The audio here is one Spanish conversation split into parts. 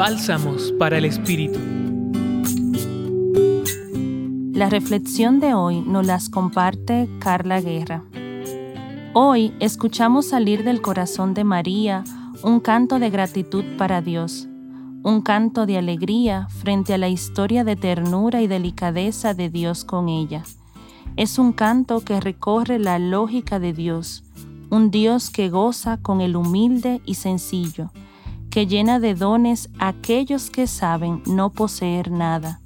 Bálsamos para el Espíritu. La reflexión de hoy nos las comparte Carla Guerra. Hoy escuchamos salir del corazón de María un canto de gratitud para Dios, un canto de alegría frente a la historia de ternura y delicadeza de Dios con ella. Es un canto que recorre la lógica de Dios, un Dios que goza con el humilde y sencillo, que llena de dones a aquellos que saben no poseer nada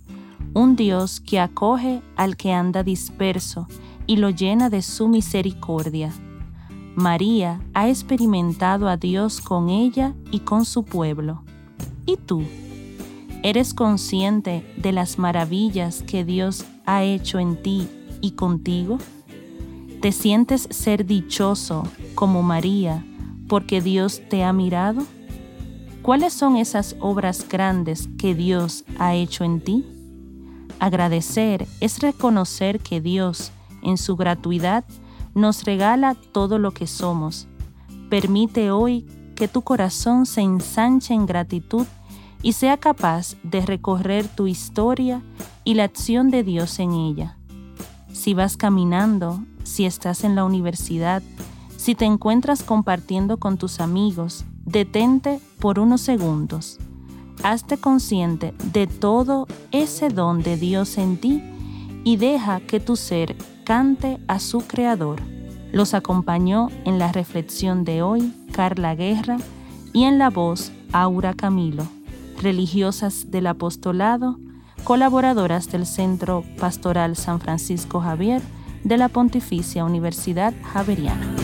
un Dios que acoge al que anda disperso y lo llena de su misericordia. María ha experimentado a Dios con ella y con su pueblo. ¿Y tú? ¿Eres consciente de las maravillas que Dios ha hecho en ti y contigo? ¿Te sientes ser dichoso como María porque Dios te ha mirado? ¿Cuáles son esas obras grandes que Dios ha hecho en ti? Agradecer es reconocer que Dios, en su gratuidad, nos regala todo lo que somos. Permite hoy que tu corazón se ensanche en gratitud y sea capaz de recorrer tu historia y la acción de Dios en ella. Si vas caminando, si estás en la universidad, si te encuentras compartiendo con tus amigos, detente por unos segundos hazte consciente de todo ese don de Dios en ti y deja que tu ser cante a su Creador. Los acompañó en la reflexión de hoy Carla Guerra y en la voz Aura Camilo, religiosas del apostolado, colaboradoras del Centro Pastoral San Francisco Javier de la Pontificia Universidad Javeriana.